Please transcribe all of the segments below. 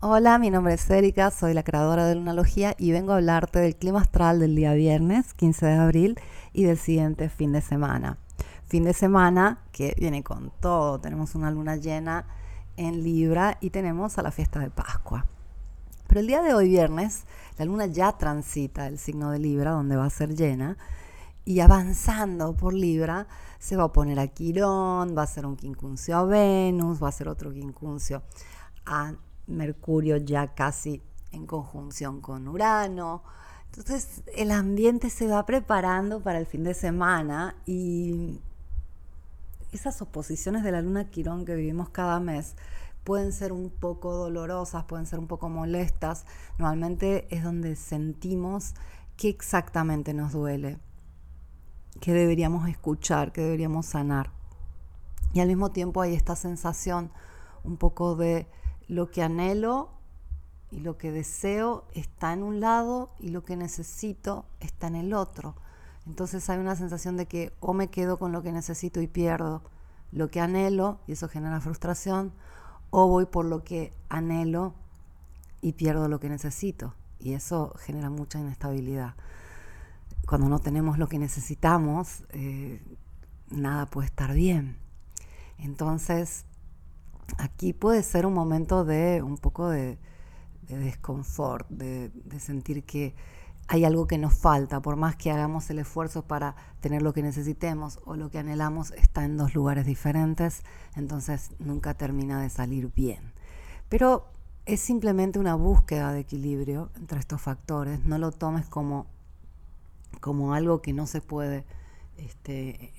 Hola, mi nombre es Erika, soy la creadora de Lunalogía y vengo a hablarte del clima astral del día viernes 15 de abril y del siguiente fin de semana. Fin de semana que viene con todo, tenemos una luna llena en Libra y tenemos a la fiesta de Pascua. Pero el día de hoy viernes, la luna ya transita el signo de Libra, donde va a ser llena, y avanzando por Libra, se va a poner a Quirón, va a ser un quincuncio a Venus, va a ser otro quincuncio a Mercurio ya casi en conjunción con Urano. Entonces el ambiente se va preparando para el fin de semana y esas oposiciones de la luna Quirón que vivimos cada mes pueden ser un poco dolorosas, pueden ser un poco molestas. Normalmente es donde sentimos qué exactamente nos duele que deberíamos escuchar, que deberíamos sanar. Y al mismo tiempo hay esta sensación un poco de lo que anhelo y lo que deseo está en un lado y lo que necesito está en el otro. Entonces hay una sensación de que o me quedo con lo que necesito y pierdo lo que anhelo y eso genera frustración, o voy por lo que anhelo y pierdo lo que necesito y eso genera mucha inestabilidad cuando no tenemos lo que necesitamos, eh, nada puede estar bien. Entonces, aquí puede ser un momento de un poco de, desconfort, de, de, sentir que hay algo que nos falta, por más que hagamos el esfuerzo para tener lo que necesitemos o lo que anhelamos, está en dos lugares diferentes, entonces nunca termina de salir bien. Pero es simplemente una búsqueda de equilibrio entre estos factores, no lo tomes como como algo que no se puede este,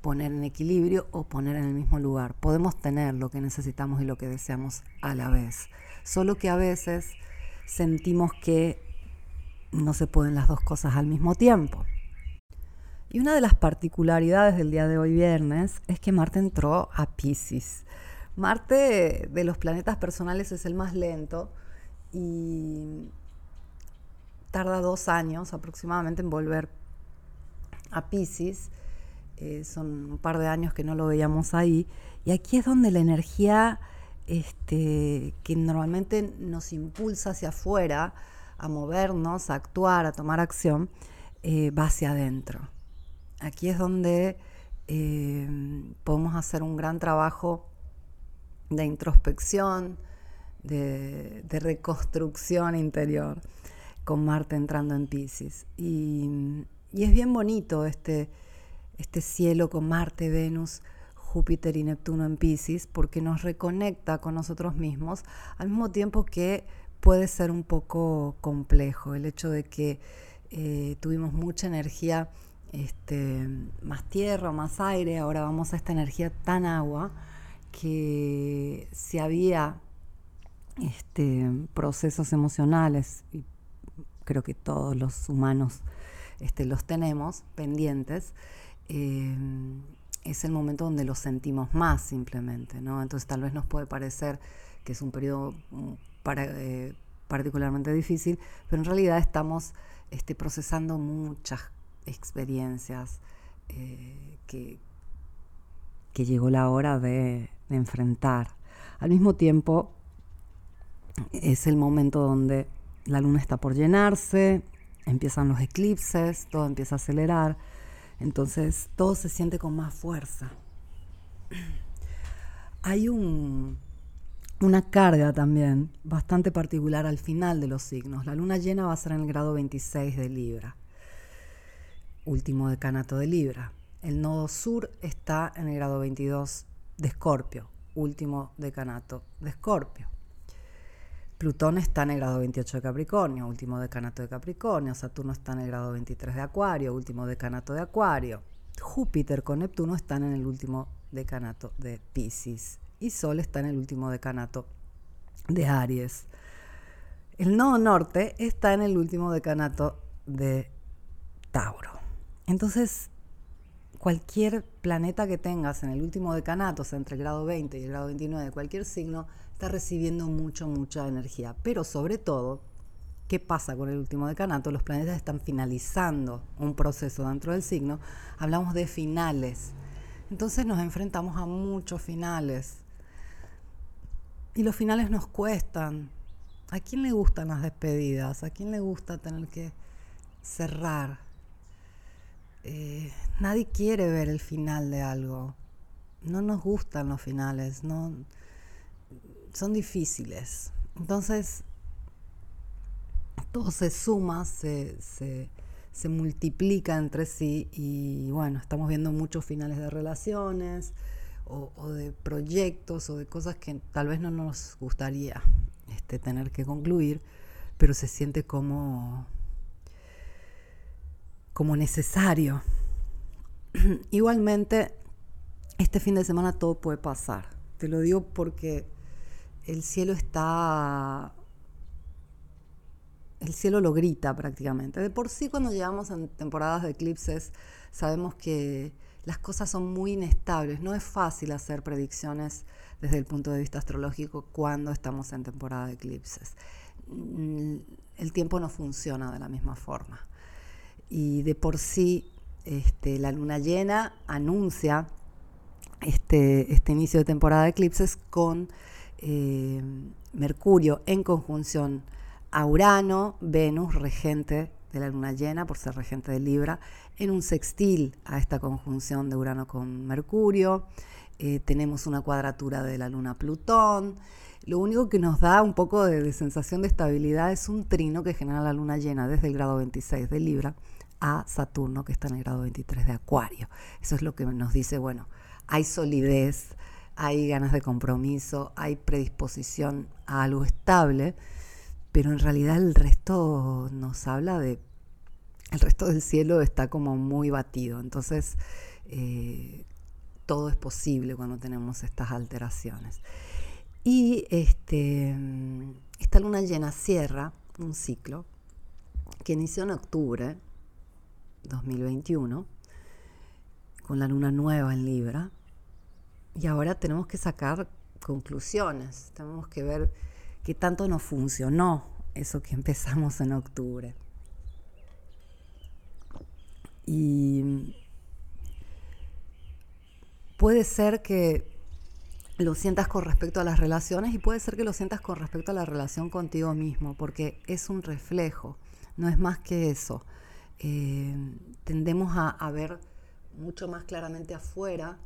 poner en equilibrio o poner en el mismo lugar. Podemos tener lo que necesitamos y lo que deseamos a la vez. Solo que a veces sentimos que no se pueden las dos cosas al mismo tiempo. Y una de las particularidades del día de hoy viernes es que Marte entró a Pisces. Marte de los planetas personales es el más lento y tarda dos años aproximadamente en volver a Pisces. Eh, son un par de años que no lo veíamos ahí. Y aquí es donde la energía este, que normalmente nos impulsa hacia afuera, a movernos, a actuar, a tomar acción, eh, va hacia adentro. Aquí es donde eh, podemos hacer un gran trabajo de introspección, de reconstrucción interior con Marte entrando en Pisces. Y, es bien bonito este, este cielo con Marte, Venus, Júpiter y Neptuno en Pisces, porque nos reconecta con nosotros mismos, al mismo tiempo que puede ser un poco complejo el hecho de que eh, tuvimos mucha energía, este, más tierra, más aire, ahora vamos a esta energía tan agua que si había este, procesos emocionales y creo que todos los humanos este, los tenemos pendientes, eh, es el momento donde los sentimos más simplemente, ¿no? Entonces tal vez nos puede parecer que es un periodo mm, eh, particularmente difícil, pero en realidad estamos este, procesando muchas experiencias eh, que, que llegó la hora de enfrentar. Al mismo tiempo, es el momento donde la luna está por llenarse, empiezan los eclipses, todo empieza a acelerar, entonces todo se siente con más fuerza. Hay un, una carga también bastante particular al final de los signos. La luna llena va a ser en el grado 26 de Libra, último decanato de Libra. El nodo sur está en el grado 22 de Escorpio, último decanato de Escorpio. Plutón está en el grado 28 de Capricornio, último decanato de Capricornio. Saturno está en el grado 23 de Acuario, último decanato de Acuario. Júpiter con Neptuno están en el último decanato de Pisces. Y Sol está en el último decanato de Aries. El nodo norte está en el último decanato de Tauro. Entonces, cualquier planeta que tengas en el último decanato, o sea, entre el grado 20 y el grado 29 de cualquier signo, está recibiendo mucho, mucha energía. Pero sobre todo, ¿qué pasa con el último decanato? Los planetas están finalizando un proceso dentro del signo. Hablamos de finales. Entonces nos enfrentamos a muchos finales. Y los finales nos cuestan, ¿A quién le gustan las despedidas? ¿A quién le gusta tener que cerrar? Eh, nadie quiere ver el final de algo. No nos gustan los finales, no son difíciles. Entonces, todo se suma, se, se, multiplica entre sí y bueno, estamos viendo muchos finales de relaciones o, de proyectos o de cosas que tal vez no nos gustaría este, tener que concluir, pero se siente como, como necesario. Igualmente, este fin de semana todo puede pasar. Te lo digo porque el cielo está el cielo lo grita prácticamente. De por sí cuando llegamos en temporadas de eclipses sabemos que las cosas son muy inestables. No es fácil hacer predicciones desde el punto de vista astrológico cuando estamos en temporada de eclipses. Mm, el tiempo no funciona de la misma forma. Y de por sí este, la luna llena anuncia este, este inicio de temporada de eclipses con eh, Mercurio en conjunción a Urano, Venus, regente de la luna llena, por ser regente de Libra, en un sextil a esta conjunción de Urano con Mercurio. Eh, tenemos una cuadratura de la luna Plutón. Lo único que nos da un poco de, sensación de estabilidad es un trino que genera la luna llena desde el grado 26 de Libra a Saturno, que está en el grado 23 de Acuario. Eso es lo que nos dice, bueno, hay solidez, hay ganas de compromiso, hay predisposición a algo estable pero en realidad el resto nos habla de, el resto del cielo está como muy batido, entonces eh, todo es posible cuando tenemos estas alteraciones. Y este, esta luna llena cierra un ciclo que inició en octubre 2021 con la luna nueva en Libra y ahora tenemos que sacar conclusiones, tenemos que ver qué tanto nos funcionó eso que empezamos en octubre. Y puede ser que lo sientas con respecto a las relaciones y puede ser que lo sientas con respecto a la relación contigo mismo, porque es un reflejo, no es más que eso. Eh, tendemos a, ver mucho más claramente afuera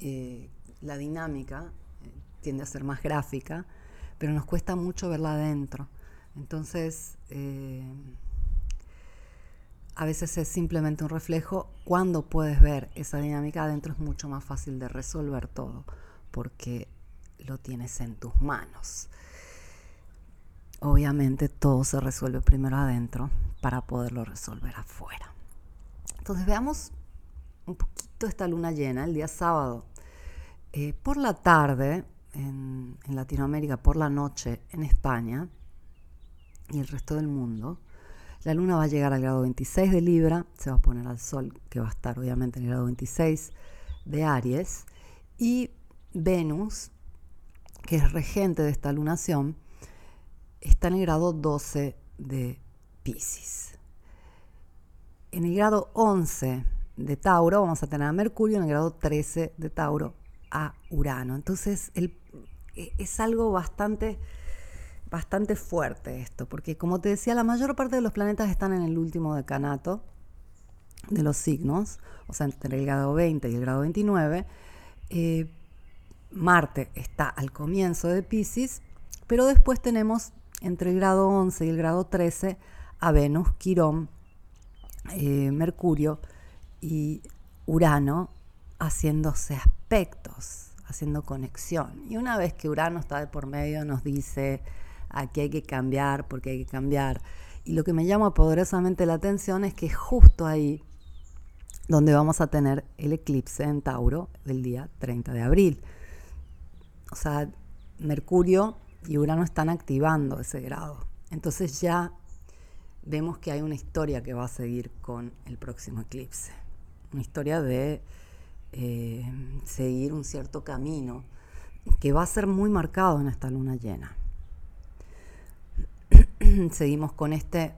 eh, la dinámica, eh, tiende a ser más gráfica, pero nos cuesta mucho verla adentro. Entonces, eh, a veces es simplemente un reflejo. Cuando puedes ver esa dinámica adentro es mucho más fácil de resolver todo, porque lo tienes en tus manos. Obviamente todo se resuelve primero adentro para poderlo resolver afuera. Entonces veamos un poquito esta luna llena el día sábado. Eh, por la tarde en, Latinoamérica por la noche en España y el resto del mundo, la luna va a llegar al grado 26 de Libra, se va a poner al sol, que va a estar obviamente en el grado 26 de Aries, y Venus, que es regente de esta lunación, está en el grado 12 de Pisces. En el grado 11 de Tauro vamos a tener a Mercurio, en el grado 13 de Tauro a Urano. Entonces e, es algo bastante, bastante fuerte esto, porque como te decía, la mayor parte de los planetas están en el último decanato de los signos, o sea, entre el grado 20 y el grado 29. Eh, Marte está al comienzo de Pisces, pero después tenemos entre el grado 11 y el grado 13 a Venus, Quirón, eh, Mercurio y Urano haciéndose aspectos, haciendo conexión. Y una vez que Urano está de por medio, nos dice aquí hay que cambiar porque hay que cambiar. Y lo que me llama poderosamente la atención es que justo ahí donde vamos a tener el eclipse en Tauro del día 30 de abril. O sea, Mercurio y Urano están activando ese grado. Entonces ya vemos que hay una historia que va a seguir con el próximo eclipse. Una historia de eh, seguir un cierto camino que va a ser muy marcado en esta luna llena. Seguimos con este,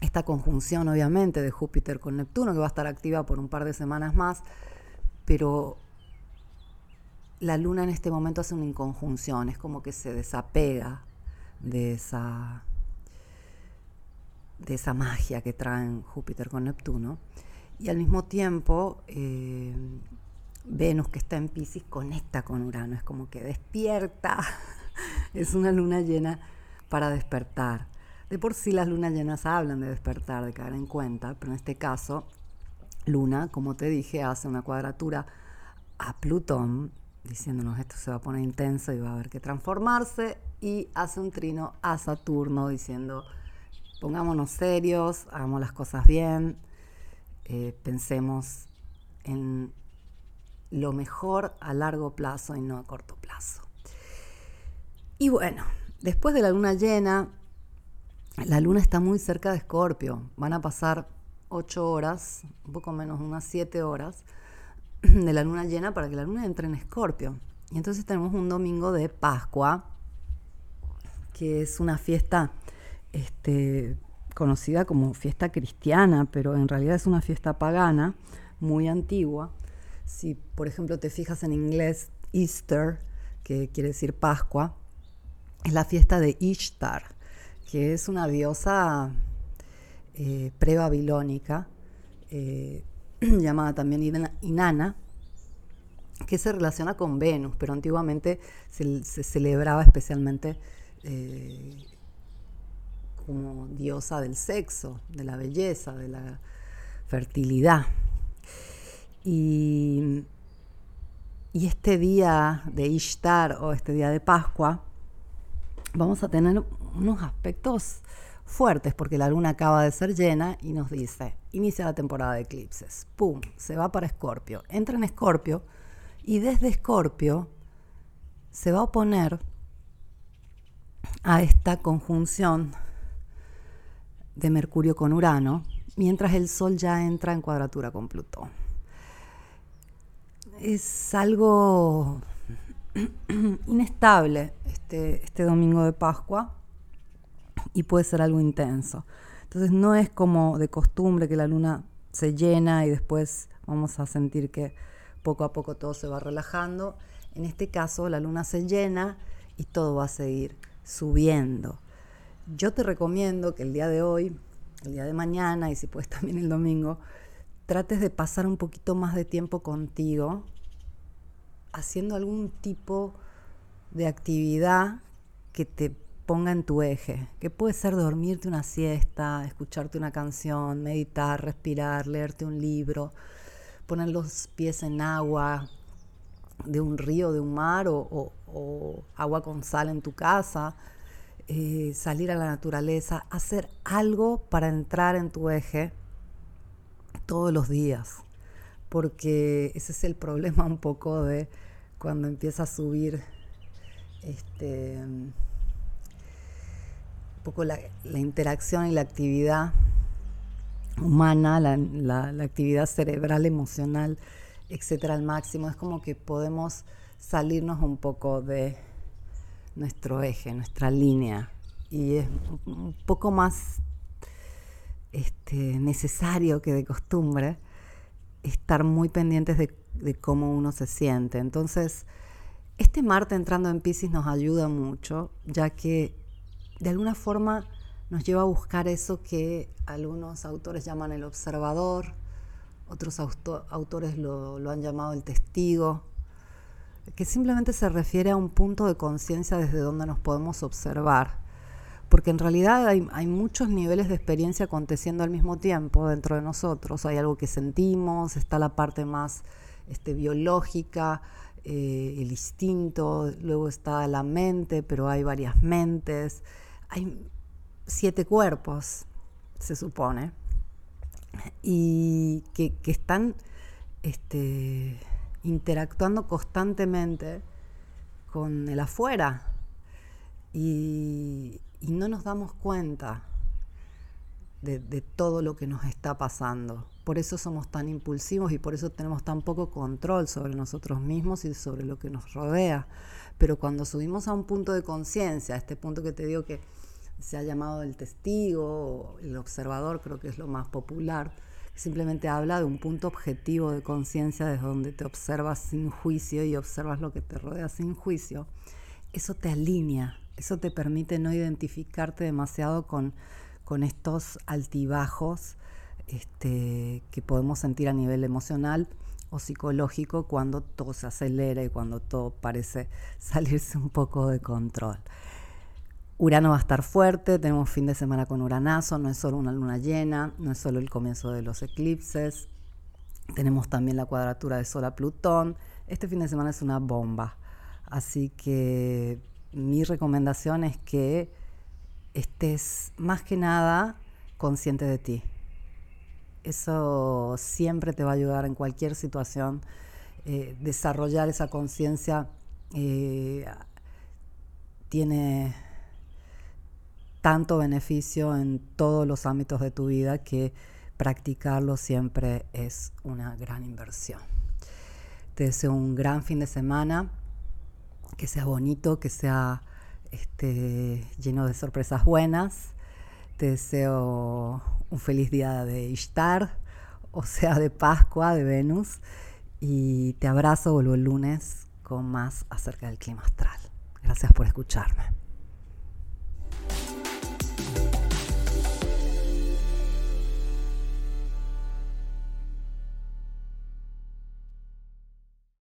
esta conjunción, obviamente, de Júpiter con Neptuno, que va a estar activa por un par de semanas más, pero la luna en este momento hace una inconjunción, es como que se desapega de esa, de esa magia que traen Júpiter con Neptuno. Y al mismo tiempo, eh, Venus que está en Pisces conecta con Urano, es como que despierta, es una luna llena para despertar. De por sí las lunas llenas hablan de despertar, de caer en cuenta, pero en este caso, Luna, como te dije, hace una cuadratura a Plutón, diciéndonos esto se va a poner intenso y va a haber que transformarse, y hace un trino a Saturno diciendo, pongámonos serios, hagamos las cosas bien, eh, pensemos en lo mejor a largo plazo y no a corto plazo. Y bueno, después de la luna llena, la luna está muy cerca de Escorpio. Van a pasar ocho horas, un poco menos, unas siete horas de la luna llena para que la luna entre en Escorpio. Y entonces tenemos un domingo de Pascua, que es una fiesta este, conocida como fiesta cristiana, pero en realidad es una fiesta pagana muy antigua. Si, por ejemplo, te fijas en inglés, Easter, que quiere decir Pascua, es la fiesta de Ishtar que es una diosa eh, pre-babilónica, eh, llamada también Inanna, que se relaciona con Venus, pero antiguamente se, celebraba especialmente eh, como diosa del sexo, de la belleza, de la fertilidad. Y, este día de Ishtar o este día de Pascua, vamos a tener unos aspectos fuertes porque la luna acaba de ser llena y nos dice, inicia la temporada de eclipses, ¡pum!, se va para Escorpio, entra en Escorpio y desde Escorpio se va a oponer a esta conjunción de Mercurio con Urano, mientras el Sol ya entra en cuadratura con Plutón. Es algo inestable este, este domingo de Pascua y puede ser algo intenso. Entonces no es como de costumbre que la luna se llena y después vamos a sentir que poco a poco todo se va relajando. En este caso la luna se llena y todo va a seguir subiendo. Yo te recomiendo que el día de hoy, el día de mañana y si puedes también el domingo, trates de pasar un poquito más de tiempo contigo haciendo algún tipo de actividad que te ponga en tu eje, que puede ser dormirte una siesta, escucharte una canción, meditar, respirar, leerte un libro, poner los pies en agua de un río, de un mar o, agua con sal en tu casa, eh, salir a la naturaleza, hacer algo para entrar en tu eje todos los días, porque ese es el problema un poco de cuando empieza a subir este poco la, interacción y la actividad humana, la, actividad cerebral, emocional, etcétera, al máximo. Es como que podemos salirnos un poco de nuestro eje, nuestra línea. Y es un poco más este, necesario que de costumbre estar muy pendientes de, cómo uno se siente. Entonces, este Marte entrando en Pisces nos ayuda mucho, ya que de alguna forma nos lleva a buscar eso que algunos autores llaman el observador, otros autores lo, han llamado el testigo, que simplemente se refiere a un punto de conciencia desde donde nos podemos observar. Porque en realidad hay, muchos niveles de experiencia aconteciendo al mismo tiempo dentro de nosotros. Hay algo que sentimos, está la parte más este, biológica, eh, el instinto, luego está la mente, pero hay varias mentes hay siete cuerpos, se supone, y que, están este, interactuando constantemente con el afuera y, no nos damos cuenta de, todo lo que nos está pasando. Por eso somos tan impulsivos y por eso tenemos tan poco control sobre nosotros mismos y sobre lo que nos rodea. Pero cuando subimos a un punto de conciencia, este punto que te digo que se ha llamado el testigo, el observador, creo que es lo más popular, simplemente habla de un punto objetivo de conciencia desde donde te observas sin juicio y observas lo que te rodea sin juicio, eso te alinea Eso te permite no identificarte demasiado con, con estos altibajos este, que podemos sentir a nivel emocional o psicológico cuando todo se acelera y cuando todo parece salirse un poco de control. Urano va a estar fuerte, tenemos fin de semana con Uranazo, no es solo una luna llena, no es solo el comienzo de los eclipses, tenemos también la cuadratura de Sol a Plutón. Este fin de semana es una bomba, así que mi recomendación es que estés más que nada consciente de ti. Eso siempre te va a ayudar en cualquier situación. Eh, desarrollar esa conciencia eh, tiene tanto beneficio en todos los ámbitos de tu vida que practicarlo siempre es una gran inversión. Te deseo un gran fin de semana, que sea bonito, que sea este, lleno de sorpresas buenas. Te deseo un feliz día de Ishtar, o sea, de Pascua, de Venus. Y te abrazo, vuelvo el lunes con más acerca del clima astral. Gracias por escucharme.